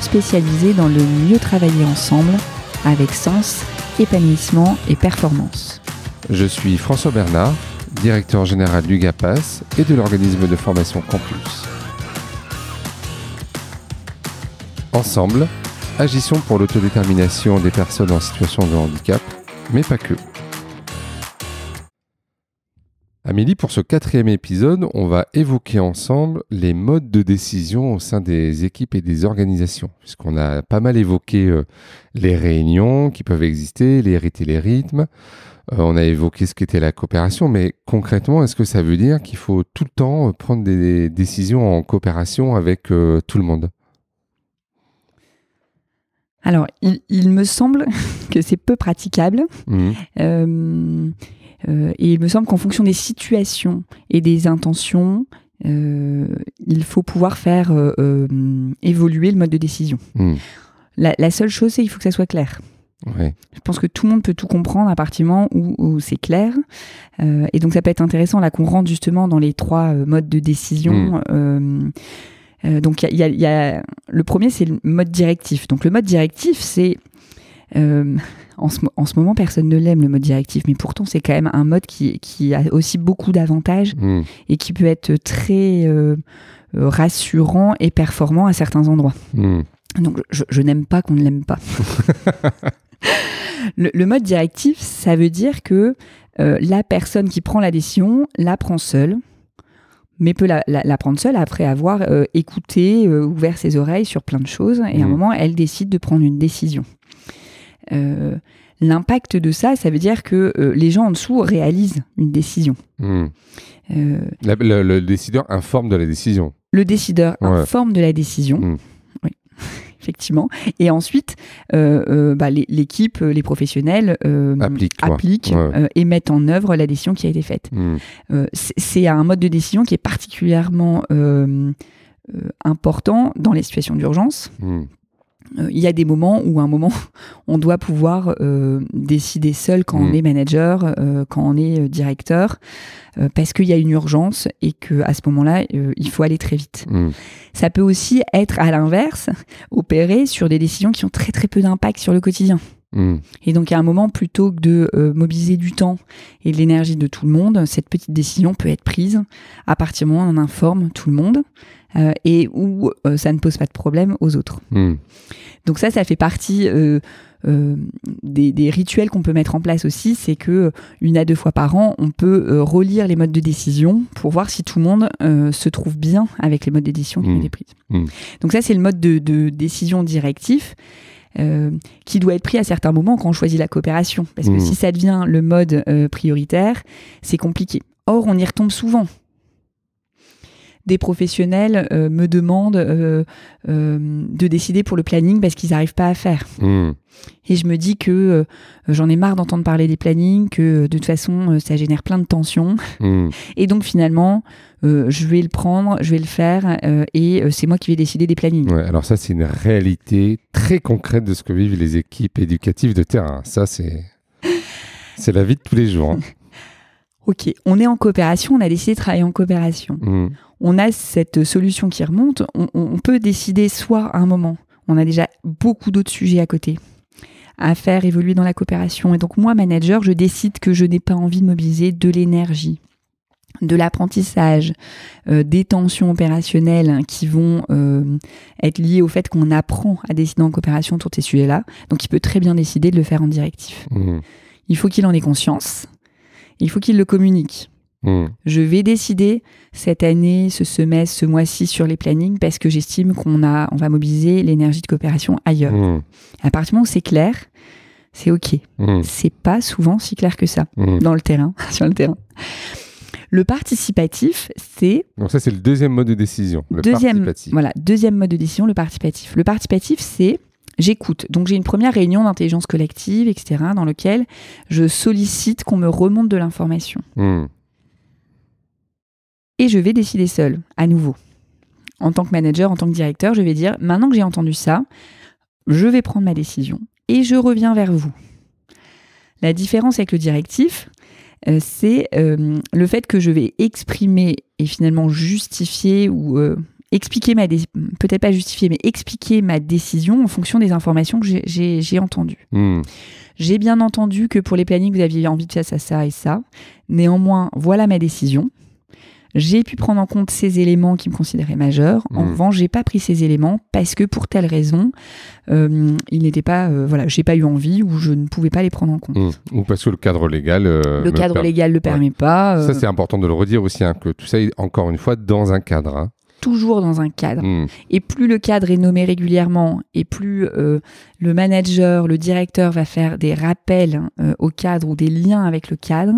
spécialisé dans le mieux travailler ensemble avec sens, épanouissement et performance. Je suis François Bernard, directeur général du GAPAS et de l'organisme de formation Campus. Ensemble, agissons pour l'autodétermination des personnes en situation de handicap, mais pas que. Amélie, pour ce quatrième épisode, on va évoquer ensemble les modes de décision au sein des équipes et des organisations, puisqu'on a pas mal évoqué euh, les réunions qui peuvent exister, les rites et les rythmes. Euh, on a évoqué ce qu'était la coopération, mais concrètement, est-ce que ça veut dire qu'il faut tout le temps euh, prendre des décisions en coopération avec tout le monde? Alors, il, me semble que c'est peu praticable. Mmh. Euh, et il me semble qu'en fonction des situations et des intentions, euh, il faut pouvoir faire euh, évoluer le mode de décision. Hmm. La, seule chose, c'est qu'il faut que ça soit clair. Je pense que tout le monde peut tout comprendre à partir du moment où, c'est clair. et donc, ça peut être intéressant là qu'on rentre justement dans les trois modes de décision. Hmm. donc, il y, a le premier, c'est le mode directif. Donc, le mode directif, c'est euh, en, ce, moment, personne ne l'aime, le mode directif, mais pourtant, c'est quand même un mode qui, a aussi beaucoup d'avantages hmm. et qui peut être très euh, euh, rassurant et performant à certains endroits. Hmm. Donc, je, n'aime pas qu'on ne l'aime pas. le, mode directif, ça veut dire que la personne qui prend la décision la prend seule mais peut la, prendre seule après avoir écouté, ouvert ses oreilles sur plein de choses, et à un hmm. moment, elle décide de prendre une décision. Euh, l'impact de ça, ça veut dire que euh, les gens en dessous réalisent une décision. Hmm. Euh, le, décideur informe de la décision. Le décideur informe de la décision. Hmm. Oui, effectivement. Et ensuite, bah, l'équipe, les professionnels appliquent, et mettent en œuvre la décision qui a été faite. Hmm. C'est un mode de décision qui est particulièrement important dans les situations d'urgence il y a des moments où, à un moment, on doit pouvoir euh, décider seul quand on mm. est manager, euh, quand on est directeur, parce qu'il y a une urgence et que à ce moment-là, il faut aller très vite. Mm. Ça peut aussi être à l'inverse, opérer sur des décisions qui ont très très peu d'impact sur le quotidien. Mm. Et donc, à un moment, plutôt que de mobiliser du temps et de l'énergie de tout le monde, cette petite décision peut être prise à partir du moment où on informe tout le monde. Euh, et où euh, ça ne pose pas de problème aux autres. Hmm. Donc ça, ça fait partie euh, des, rituels qu'on peut mettre en place aussi, c'est que une à deux fois par an, on peut relire les modes de décision pour voir si tout le monde se trouve bien avec les modes de décision qui ont hmm. été prises. Donc ça, c'est le mode de, décision directif. Qui doit être pris à certains moments quand on choisit la coopération. Parce que si ça devient le mode prioritaire, c'est compliqué. Or, on y retombe souvent des professionnels euh, me demandent euh, euh, de décider pour le planning parce qu'ils n'arrivent pas à faire. Hmm. Et je me dis que j'en ai marre d'entendre parler des plannings, que de toute façon ça génère plein de tensions. Hmm. Et donc finalement, je vais le prendre, je vais le faire et c'est moi qui vais décider des plannings. Ouais, alors ça c'est une réalité très concrète de ce que vivent les équipes éducatives de terrain. Ça c'est c'est la vie de tous les jours. Hein. ok, on est en coopération, on a décidé de travailler en coopération. Hmm on a cette solution qui remonte, on, peut décider soit à un moment, on a déjà beaucoup d'autres sujets à côté à faire évoluer dans la coopération. Et donc moi, manager, je décide que je n'ai pas envie de mobiliser de l'énergie, de l'apprentissage, euh, des tensions opérationnelles qui vont euh, être liées au fait qu'on apprend à décider en coopération sur ces sujets-là. Donc il peut très bien décider de le faire en directif. Mmh. Il faut qu'il en ait conscience, il faut qu'il le communique. Hmm. Je vais décider cette année, ce semestre, ce mois-ci sur les plannings parce que j'estime qu'on a, on va mobiliser l'énergie de coopération ailleurs. Hmm. À partir du moment où c'est clair, c'est ok. Hmm. C'est pas souvent si clair que ça dans le terrain, sur le terrain. Le participatif, c'est. Donc ça, c'est le deuxième mode de décision. Le deuxième, participatif. Voilà, deuxième mode de décision, le participatif. Le participatif, c'est j'écoute. Donc j'ai une première réunion d'intelligence collective, etc., dans lequel je sollicite qu'on me remonte de l'information. Hmm. Et je vais décider seul, à nouveau. En tant que manager, en tant que directeur, je vais dire, maintenant que j'ai entendu ça, je vais prendre ma décision et je reviens vers vous. La différence avec le directif, euh, c'est euh, le fait que je vais exprimer et finalement justifier ou euh, expliquer ma peut-être pas justifier, mais expliquer ma décision en fonction des informations que j'ai entendues. Hmm. J'ai bien entendu que pour les plannings, vous aviez envie de faire ça, ça et ça. Néanmoins, voilà ma décision. J'ai pu prendre en compte ces éléments qui me considéraient majeurs. En hmm. revanche, j'ai pas pris ces éléments parce que pour telle raison, euh, il n'était pas, euh, voilà, j'ai pas eu envie ou je ne pouvais pas les prendre en compte. Hmm. Ou parce que le cadre légal. Euh, le cadre légal le permet pas. Ça, c'est important de le redire aussi, hein, que tout ça est encore une fois dans un cadre. Hein toujours dans un cadre. Hmm. Et plus le cadre est nommé régulièrement, et plus euh, le manager, le directeur va faire des rappels euh, au cadre ou des liens avec le cadre,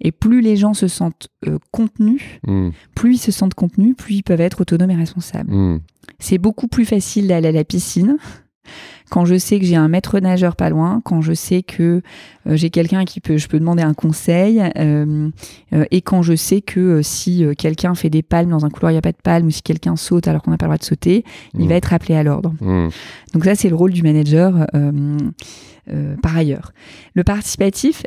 et plus les gens se sentent euh, contenus, hmm. plus ils se sentent contenus, plus ils peuvent être autonomes et responsables. Hmm. C'est beaucoup plus facile d'aller à la piscine quand je sais que j'ai un maître nageur pas loin, quand je sais que euh, j'ai quelqu'un qui peut, je peux demander un conseil, euh, euh, et quand je sais que si quelqu'un fait des palmes dans un couloir, il n'y a pas de palmes, ou si quelqu'un saute alors qu'on n'a pas le droit de sauter, il va mmh. être appelé à l'ordre. Mmh. Donc ça, c'est le rôle du manager par ailleurs. Le participatif,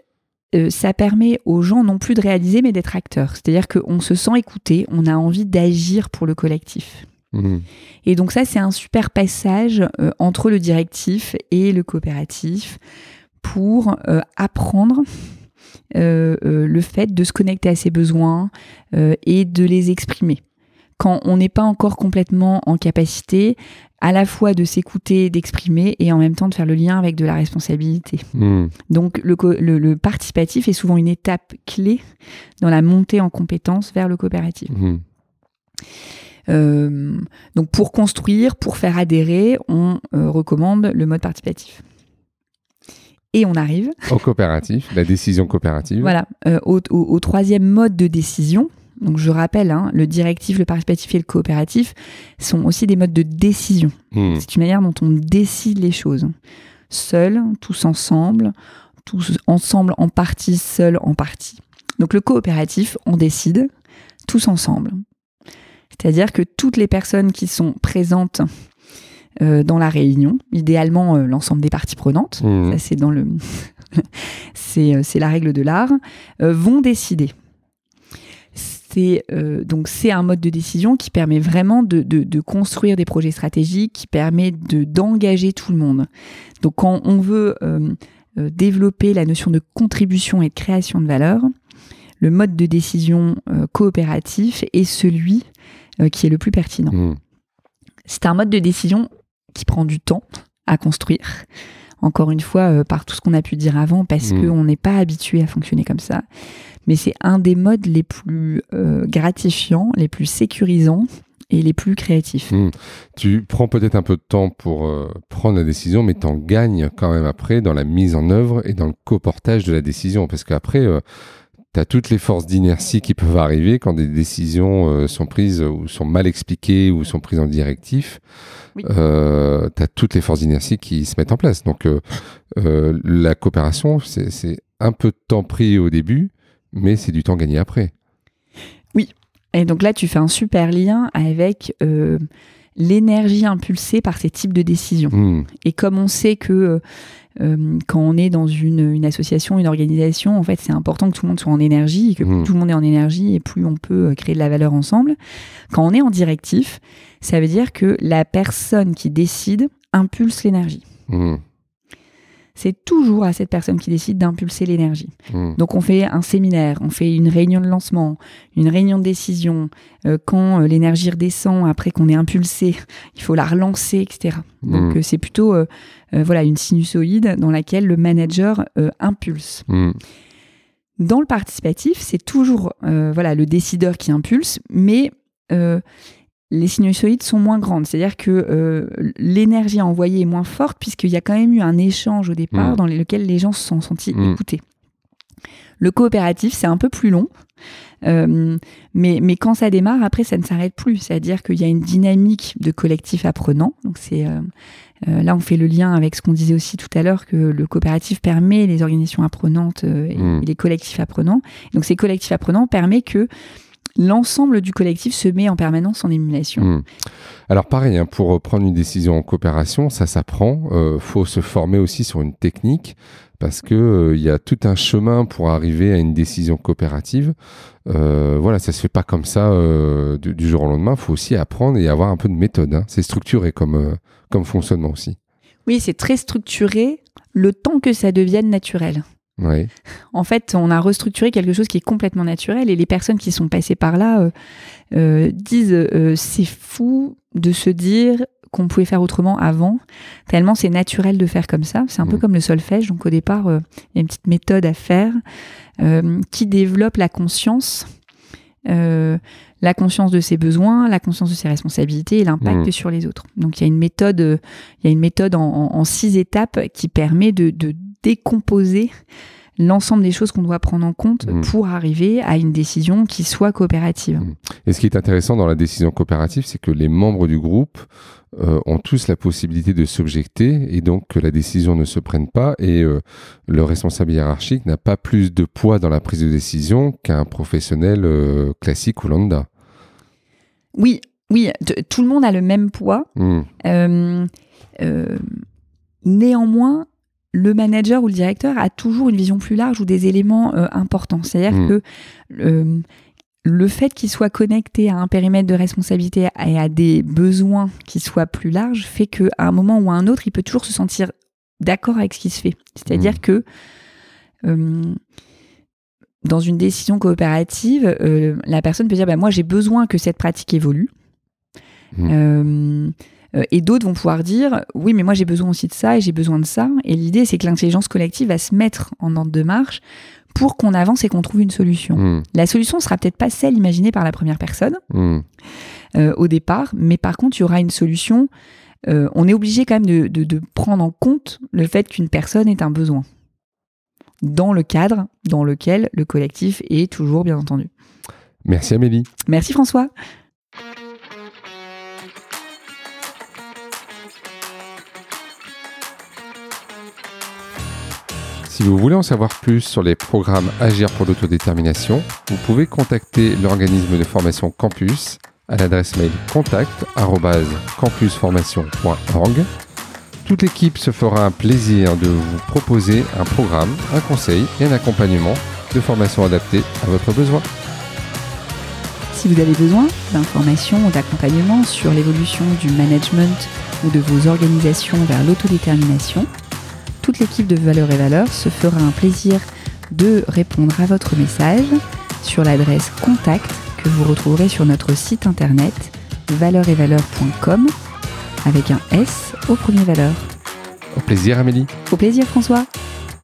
ça permet aux gens non plus de réaliser, mais d'être acteurs. C'est-à-dire qu'on se sent écouté, on a envie d'agir pour le collectif. Mhm. Et donc ça, c'est un super passage euh, entre le directif et le coopératif pour euh, apprendre euh, le fait de se connecter à ses besoins et de les exprimer. Quand on n'est pas encore complètement en capacité à la fois de s'écouter, d'exprimer et en même temps de faire le lien avec de la responsabilité. Mhm. Donc le, participatif est souvent une étape clé dans la montée en compétence vers le coopératif. Mhm. Euh, donc pour construire, pour faire adhérer, on euh, recommande le mode participatif. Et on arrive au coopératif, la décision coopérative. Voilà, euh, au, troisième mode de décision. Donc je rappelle, hein, le directif, le participatif et le coopératif sont aussi des modes de décision. Hmm. C'est une manière dont on décide les choses. Seul, tous ensemble, tous ensemble en partie, seul en partie. Donc le coopératif, on décide tous ensemble. C'est-à-dire que toutes les personnes qui sont présentes euh, dans la réunion, idéalement euh, l'ensemble des parties prenantes, mmh. ça c'est dans le euh, c'est la règle de l'art, vont décider. C'est donc c'est un mode de décision qui permet vraiment de, de, construire des projets stratégiques, qui permet de d'engager tout le monde. Donc quand on veut développer la notion de contribution et de création de valeur, le mode de décision coopératif est celui euh, qui est le plus pertinent. Hmm. C'est un mode de décision qui prend du temps à construire. Encore une fois, euh, par tout ce qu'on a pu dire avant, parce hmm. qu'on n'est pas habitué à fonctionner comme ça. Mais c'est un des modes les plus euh, gratifiants, les plus sécurisants et les plus créatifs. Hmm. Tu prends peut-être un peu de temps pour prendre la décision, mais tu en gagnes quand même après dans la mise en œuvre et dans le coportage de la décision. Parce qu'après, tu as toutes les forces d'inertie qui peuvent arriver quand des décisions euh, sont prises ou sont mal expliquées ou sont prises en directif. Euh, tu as toutes les forces d'inertie qui se mettent en place. Donc euh la coopération, c'est un peu de temps pris au début, mais c'est du temps gagné après. Oui. Et donc là, tu fais un super lien avec l'énergie impulsée par ces types de décisions. Hmm. Et comme on sait que euh, quand on est dans une, association, une organisation, en fait, c'est important que tout le monde soit en énergie, que mmh. tout le monde est en énergie, et plus on peut euh, créer de la valeur ensemble. Quand on est en directif, ça veut dire que la personne qui décide impulse l'énergie. Mmh c'est toujours à cette personne qui décide d'impulser l'énergie. Hmm. Donc on fait un séminaire, on fait une réunion de lancement, une réunion de décision. Euh, quand euh, l'énergie redescend, après qu'on ait impulsé, il faut la relancer, etc. Donc hmm. euh, c'est plutôt voilà une sinusoïde dans laquelle le manager impulse. Hmm. Dans le participatif, c'est toujours voilà le décideur qui impulse, mais les sinusoïdes sont moins grandes. C'est-à-dire que euh, l'énergie envoyée est moins forte puisqu'il y a quand même eu un échange au départ mm. dans lequel les gens se sont sentis mm. écoutés. Le coopératif, c'est un peu plus long. Euh, mais, mais quand ça démarre, après, ça ne s'arrête plus. C'est-à-dire qu'il y a une dynamique de collectif apprenant. Donc, c'est là, on fait le lien avec ce qu'on disait aussi tout à l'heure, que le coopératif permet les organisations apprenantes et, mmh. les collectifs apprenants. Donc ces collectifs apprenants permettent que l'ensemble du collectif se met en permanence en émulation. Mmh. Alors pareil, hein, pour prendre une décision en coopération, ça s'apprend. Il faut se former aussi sur une technique parce que euh, il y a tout un chemin pour arriver à une décision coopérative. Euh, voilà, ça se fait pas comme ça euh, du, jour au lendemain. Il faut aussi apprendre et avoir un peu de méthode. Hein. C'est structuré comme comme fonctionnement aussi. Oui, c'est très structuré. Le temps que ça devienne naturel. Oui. En fait, on a restructuré quelque chose qui est complètement naturel et les personnes qui sont passées par là disent c'est fou de se dire qu'on pouvait faire autrement avant, tellement c'est naturel de faire comme ça. C'est un peu mm. comme le solfège. Donc au départ, euh, il y a une petite méthode à faire euh, qui développe la conscience, euh, la conscience de ses besoins, la conscience de ses responsabilités et l'impact mm. sur les autres. Donc il y a une méthode, il y a une méthode en, six étapes qui permet de, décomposer l'ensemble des choses qu'on doit prendre en compte mm. pour arriver à une décision qui soit coopérative. Et ce qui est intéressant dans la décision coopérative, c'est que les membres du groupe euh, ont tous la possibilité de s'objecter et donc que la décision ne se prenne pas et euh, le responsable hiérarchique n'a pas plus de poids dans la prise de décision qu'un professionnel euh, classique ou lambda. Oui, oui, tout le monde a le même poids. Hmm. néanmoins, le manager ou le directeur a toujours une vision plus large ou des éléments importants. C'est-à-dire hmm. que le fait qu'il soit connecté à un périmètre de responsabilité et à des besoins qui soient plus larges fait qu'à un moment ou à un autre, il peut toujours se sentir d'accord avec ce qui se fait. C'est-à-dire mmh. que euh, dans une décision coopérative, euh, la personne peut dire bah, Moi, j'ai besoin que cette pratique évolue. Mmh. Euh, et d'autres vont pouvoir dire oui, mais moi j'ai besoin aussi de ça et j'ai besoin de ça. Et l'idée, c'est que l'intelligence collective va se mettre en ordre de marche pour qu'on avance et qu'on trouve une solution. Hmm. La solution sera peut-être pas celle imaginée par la première personne hmm. euh, au départ, mais par contre, il y aura une solution. Euh, on est obligé quand même de, de, prendre en compte le fait qu'une personne est un besoin dans le cadre dans lequel le collectif est toujours, bien entendu. Merci Amélie. Merci François. Si vous voulez en savoir plus sur les programmes Agir pour l'autodétermination, vous pouvez contacter l'organisme de formation Campus à l'adresse mail contact@campusformation.org. Toute l'équipe se fera un plaisir de vous proposer un programme, un conseil et un accompagnement de formation adapté à votre besoin. Si vous avez besoin d'informations ou d'accompagnement sur l'évolution du management ou de vos organisations vers l'autodétermination, toute l'équipe de Valeurs et Valeurs se fera un plaisir de répondre à votre message sur l'adresse contact que vous retrouverez sur notre site internet valeuretvaleurs.com avec un S au premier valeur. Au plaisir Amélie. Au plaisir François.